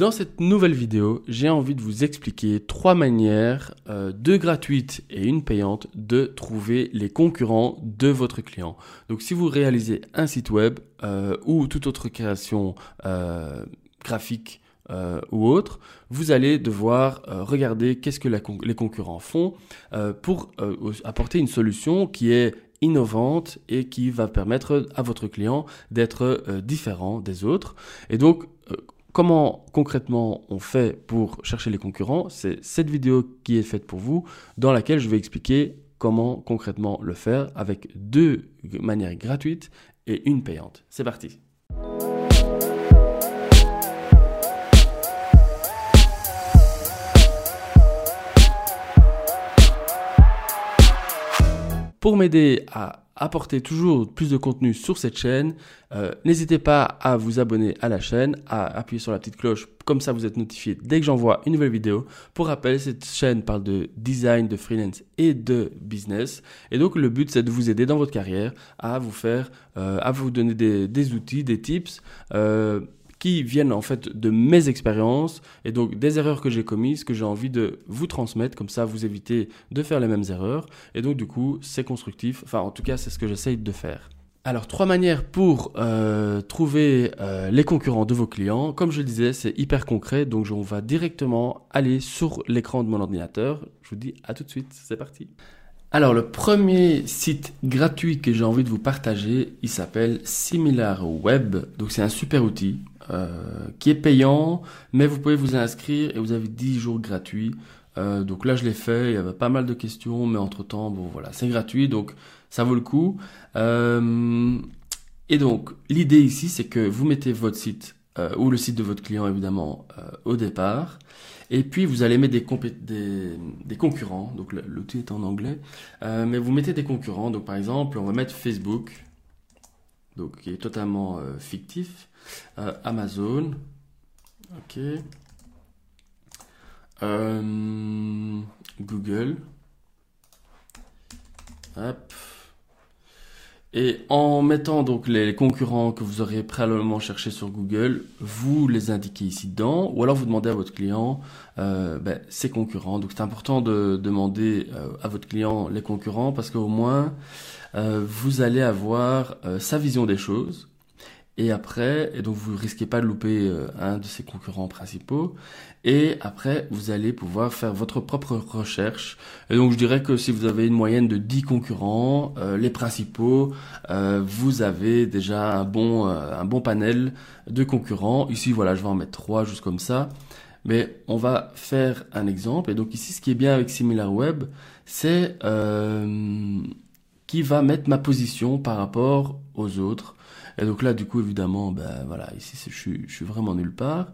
Dans cette nouvelle vidéo, j'ai envie de vous expliquer trois manières, euh, deux gratuites et une payante, de trouver les concurrents de votre client. Donc si vous réalisez un site web euh, ou toute autre création euh, graphique ou autre, vous allez devoir regarder qu'est-ce que la con- les concurrents font pour apporter une solution qui est innovante et qui va permettre à votre client d'être différent des autres. Et donc, comment concrètement on fait pour chercher les concurrents? C'est cette vidéo qui est faite pour vous, dans laquelle je vais expliquer comment concrètement le faire avec deux manières gratuites et une payante. C'est parti. Pour m'aider à apporter toujours plus de contenu sur cette chaîne, euh, n'hésitez pas à vous abonner à la chaîne, à appuyer sur la petite cloche, comme ça vous êtes notifié dès que j'envoie une nouvelle vidéo. Pour rappel, cette chaîne parle de design, de freelance et de business. Et donc le but c'est de vous aider dans votre carrière à vous faire, euh, à vous donner des, outils, des tips. Euh, qui viennent en fait de mes expériences et donc des erreurs que j'ai commises que j'ai envie de vous transmettre. Comme ça vous évitez de faire les mêmes erreurs. Et donc du coup c'est constructif. Enfin en tout cas c'est ce que j'essaye de faire. Alors trois manières pour euh, trouver euh, les concurrents de vos clients. Comme je le disais c'est hyper concret. Donc on va directement aller sur l'écran de mon ordinateur. Je vous dis à tout de suite. C'est parti. Alors le premier site gratuit que j'ai envie de vous partager, il s'appelle SimilarWeb. Donc c'est un super outil qui est payant, mais vous pouvez vous inscrire et vous avez 10 jours gratuits. Euh, donc là je l'ai fait, il y avait pas mal de questions, mais entre temps, bon voilà, c'est gratuit, donc ça vaut le coup. Euh, et donc l'idée ici, c'est que vous mettez votre site euh, ou le site de votre client évidemment euh, au départ. Et puis vous allez mettre des, concurrents, donc l'outil est en anglais, Euh, mais vous mettez des concurrents, donc par exemple on va mettre Facebook, donc qui est totalement euh, fictif, Euh, Amazon, ok, Euh, Google, et en mettant donc les concurrents que vous aurez préalablement cherché sur Google, vous les indiquez ici dedans, ou alors vous demandez à votre client euh, ben, ses concurrents. Donc c'est important de demander à votre client les concurrents parce qu'au moins vous allez avoir sa vision des choses. Et après, et donc vous risquez pas de louper euh, un de ses concurrents principaux. Et après, vous allez pouvoir faire votre propre recherche. Et donc je dirais que si vous avez une moyenne de 10 concurrents, euh, les principaux, euh, vous avez déjà un bon, un bon panel de concurrents. Ici, voilà, je vais en mettre trois juste comme ça. Mais on va faire un exemple. Et donc ici, ce qui est bien avec SimilarWeb, c'est qui va mettre ma position par rapport aux autres. Et donc là, du coup, évidemment, ben voilà, ici, je suis, vraiment nulle part.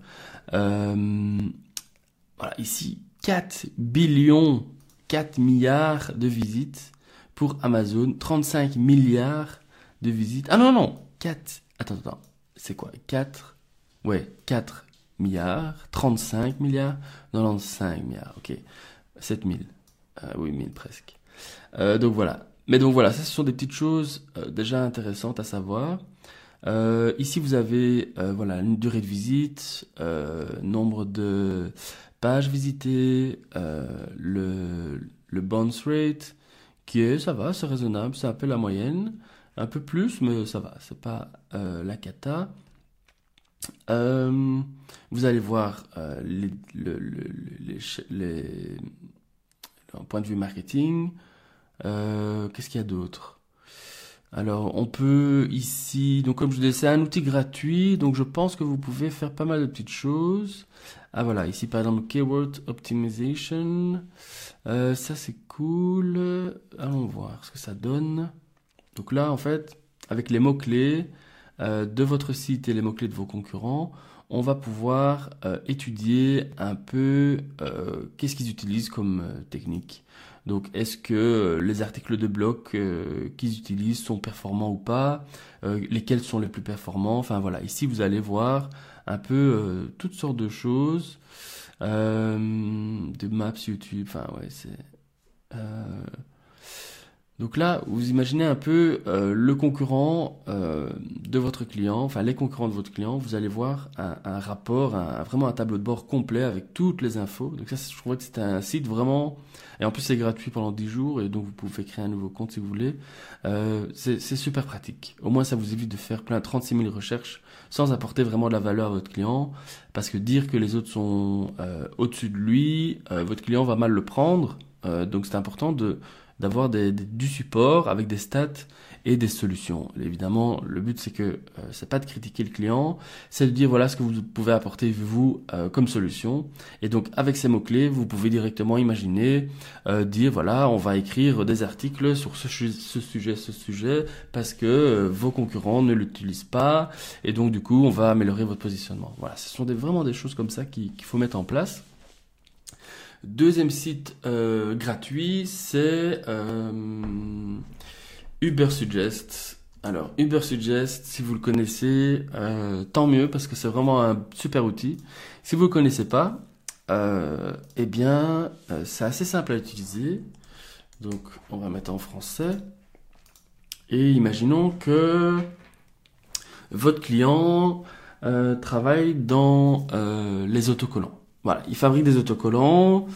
Euh, voilà, ici, 4 billions, 4 milliards de visites pour Amazon, 35 milliards de visites. Ah non, non, 4, attends, attends, c'est quoi? 4, ouais, 4 milliards, 35 milliards, 95 milliards, ok, 7000, euh, oui, 1000 presque. Euh, donc voilà. Mais donc voilà, ça ce sont des petites choses euh, déjà intéressantes à savoir. Euh, ici vous avez euh, voilà une durée de visite, euh, nombre de pages visitées, euh, le, le bounce rate qui est ça va, c'est raisonnable, c'est un peu la moyenne, un peu plus mais ça va, c'est pas euh, la cata. Vous allez voir le, point de vue marketing. Qu'est-ce qu'il y a d'autre? Alors, on peut ici, donc comme je disais, c'est un outil gratuit, donc je pense que vous pouvez faire pas mal de petites choses. Ah voilà, ici par exemple, Keyword Optimization. Euh, ça c'est cool. Allons voir ce que ça donne. Donc là, en fait, avec les mots-clés euh, de votre site et les mots-clés de vos concurrents, on va pouvoir euh, étudier un peu euh, qu'est-ce qu'ils utilisent comme euh, technique. Donc, est-ce que les articles de blog qu'ils utilisent sont performants ou pas Lesquels sont les plus performants? Enfin voilà, ici vous allez voir un peu toutes sortes de choses, de maps YouTube. Enfin ouais, c'est Donc là, vous imaginez un peu euh, le concurrent euh, de votre client, enfin les concurrents de votre client, vous allez voir un, un rapport, un, vraiment un tableau de bord complet avec toutes les infos. Donc ça, je trouvais que c'était un site vraiment... Et en plus, c'est gratuit pendant 10 jours, et donc vous pouvez créer un nouveau compte si vous voulez. Euh, c'est super pratique. Au moins, ça vous évite de faire plein de 36 000 recherches sans apporter vraiment de la valeur à votre client. Parce que dire que les autres sont euh, au-dessus de lui, euh, votre client va mal le prendre. donc c'est important de d'avoir du support avec des stats et des solutions. évidemment, le but c'est que euh, c'est pas de critiquer le client, c'est de dire voilà ce que vous pouvez apporter vous euh, comme solution. Et donc avec ces mots clés, vous pouvez directement imaginer euh, dire voilà on va écrire des articles sur ce, sujet, ce sujet parce que euh, vos concurrents ne l'utilisent pas et donc du coup on va améliorer votre positionnement. Voilà, ce sont vraiment des choses comme ça qu'il faut mettre en place. Deuxième site euh, gratuit, c'est euh, Ubersuggest. Alors, Ubersuggest, si vous le connaissez, euh, tant mieux parce que c'est vraiment un super outil. Si vous ne le connaissez pas, eh bien, c'est assez simple à utiliser. Donc, on va mettre en français. Et imaginons que votre client travaille dans les autocollants. Voilà, il fabrique des autocollants.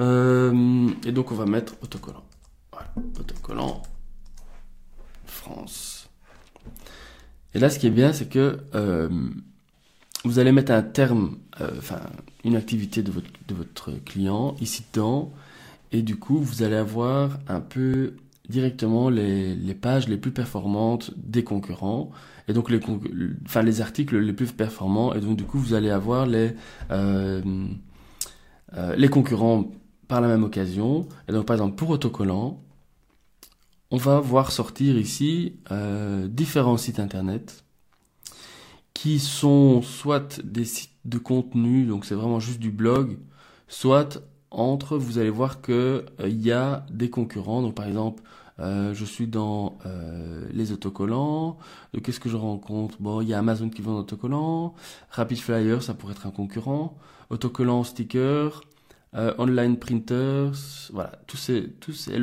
Euh, et donc on va mettre autocollant. Voilà, autocollant France. Et là, ce qui est bien, c'est que euh, vous allez mettre un terme, euh, enfin une activité de votre, de votre client ici dedans. Et du coup, vous allez avoir un peu directement les, pages les plus performantes des concurrents et donc les, les articles les plus performants. Et donc du coup, vous allez avoir les, euh, euh, les concurrents par la même occasion. Et donc par exemple, pour autocollant, on va voir sortir ici euh, différents sites internet qui sont soit des sites de contenu, donc c'est vraiment juste du blog, soit entre, vous allez voir que il y a des concurrents. Donc par exemple, euh, je suis dans euh, les autocollants. Qu'est-ce que je rencontre? Bon, il y a Amazon qui vend autocollants. Rapid Flyer, ça pourrait être un concurrent. Autocollants, stickers, euh, online printers, voilà, tous ces, tous ces.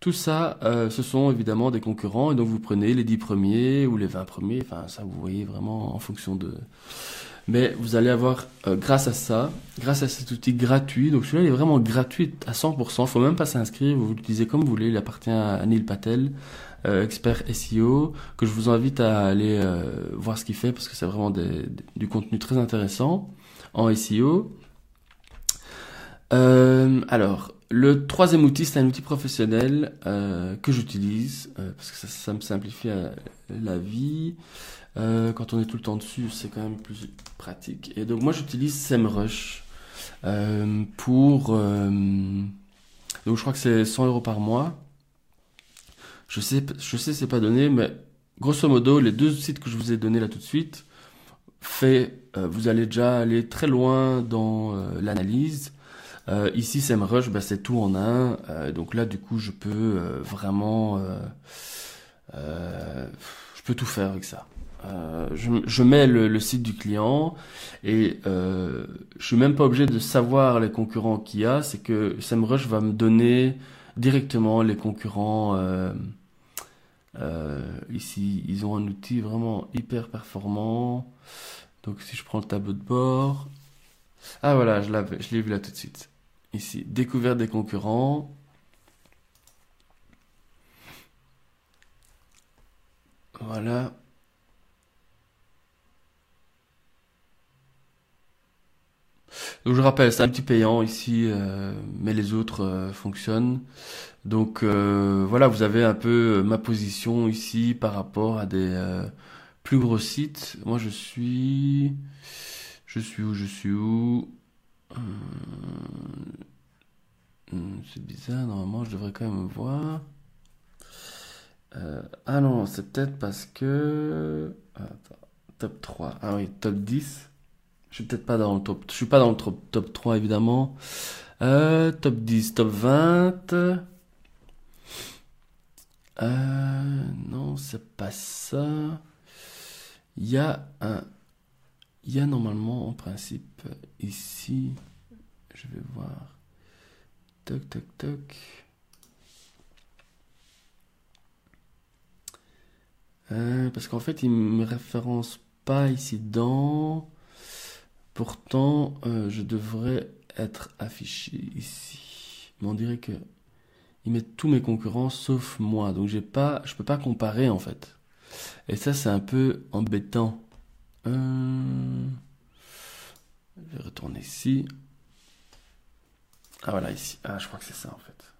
Tout ça, ce sont évidemment des concurrents. Et donc vous prenez les 10 premiers ou les 20 premiers. Enfin, ça, vous voyez vraiment en fonction de mais vous allez avoir, euh, grâce à ça, grâce à cet outil gratuit, donc celui-là il est vraiment gratuit à 100%, il faut même pas s'inscrire, vous l'utilisez comme vous voulez, il appartient à Neil Patel, euh, expert SEO, que je vous invite à aller euh, voir ce qu'il fait parce que c'est vraiment du contenu très intéressant en SEO. alors, le troisième outil, c'est un outil professionnel que j'utilise parce que ça, me simplifie la vie. Euh, quand on est tout le temps dessus, c'est quand même plus pratique. Et donc moi j'utilise SEMrush euh, pour... Euh, donc je crois que c'est 100 euros par mois. Je sais, je sais c'est pas donné, mais grosso modo, les deux sites que je vous ai donnés là tout de suite, fait, vous allez déjà aller très loin dans l'analyse. ici, SEMrush, bah, c'est tout en un. donc là, du coup, je peux vraiment... je peux tout faire avec ça. Euh, je, mets le, site du client et euh, je suis même pas obligé de savoir les concurrents qu'il y a. C'est que SEMrush va me donner directement les concurrents. Euh, euh, ici, ils ont un outil vraiment hyper performant. Donc si je prends le tableau de bord, ah voilà, je je l'ai vu là tout de suite. Ici, découverte des concurrents. Voilà. Donc je rappelle, c'est un petit payant ici, euh, mais les autres euh, fonctionnent. Donc euh, voilà, vous avez un peu ma position ici par rapport à des plus gros sites. Moi je suis... Je suis où Je suis où hmm, C'est bizarre, normalement je devrais quand même voir. ah non, c'est peut-être parce que... top 3. Ah oui, top 10. Je suis peut-être pas dans le top. Je suis pas dans le top, top 3 évidemment. Euh, top 10, top 20. Euh, non, c'est pas ça. Il y a un. Il y a normalement en principe ici. Je vais voir. Toc, toc, toc. Euh, parce qu'en fait, il me référence pas ici dedans. Pourtant, euh, je devrais être affiché ici. Mais on dirait que il met tous mes concurrents sauf moi. Donc j'ai pas, je peux pas comparer en fait. Et ça, c'est un peu embêtant. Euh, je vais retourner ici. Ah voilà, ici. Ah, je crois que c'est ça en fait.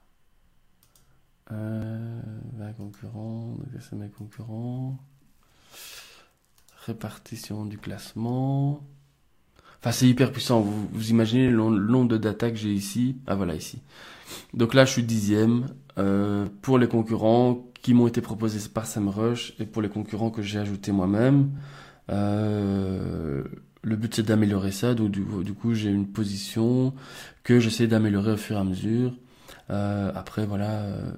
Euh, 20 concurrents, donc c'est mes concurrents. Répartition du classement. Enfin, c'est hyper puissant. Vous, imaginez le nombre de data que j'ai ici? Ah voilà, ici. Donc là, je suis dixième. Euh, pour les concurrents qui m'ont été proposés par SEMrush et pour les concurrents que j'ai ajoutés moi-même. Euh, le but c'est d'améliorer ça, donc du, coup j'ai une position que j'essaie d'améliorer au fur et à mesure. Euh, après voilà, euh,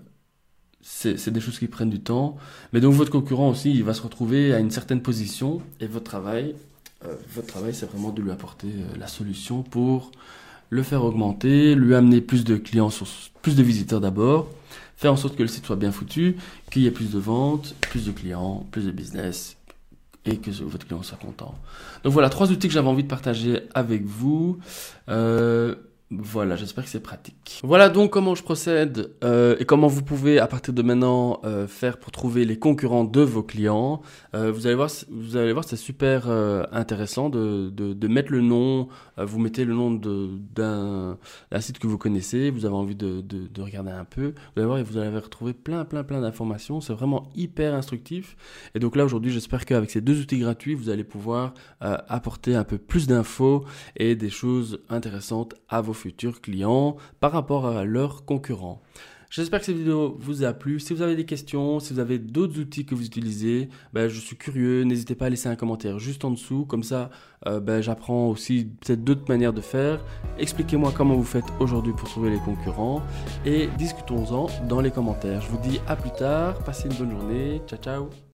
c'est des choses qui prennent du temps. Mais donc votre concurrent aussi, il va se retrouver à une certaine position et votre travail, votre travail c'est vraiment de lui apporter euh, la solution pour le faire augmenter, lui amener plus de clients, sur, plus de visiteurs d'abord, faire en sorte que le site soit bien foutu, qu'il y ait plus de ventes, plus de clients, plus de business et que votre client soit content. Donc voilà, trois outils que j'avais envie de partager avec vous. Euh, voilà, j'espère que c'est pratique. Voilà donc comment je procède euh, et comment vous pouvez à partir de maintenant euh, faire pour trouver les concurrents de vos clients. Euh, vous allez voir, c'est super intéressant de, mettre le nom. Vous mettez le nom d'un site que vous connaissez. Vous avez envie de, de, de, regarder un peu. Vous allez voir, et vous allez retrouver plein, plein, plein d'informations. C'est vraiment hyper instructif. Et donc là aujourd'hui, j'espère qu'avec ces deux outils gratuits, vous allez pouvoir apporter un peu plus d'infos et des choses intéressantes à vos futurs clients par rapport à leurs concurrents. J'espère que cette vidéo vous a plu. Si vous avez des questions, si vous avez d'autres outils que vous utilisez, ben, je suis curieux. N'hésitez pas à laisser un commentaire juste en dessous. Comme ça, euh, ben, j'apprends aussi peut-être d'autres manières de faire. Expliquez-moi comment vous faites aujourd'hui pour trouver les concurrents. Et discutons-en dans les commentaires. Je vous dis à plus tard. Passez une bonne journée. Ciao, ciao.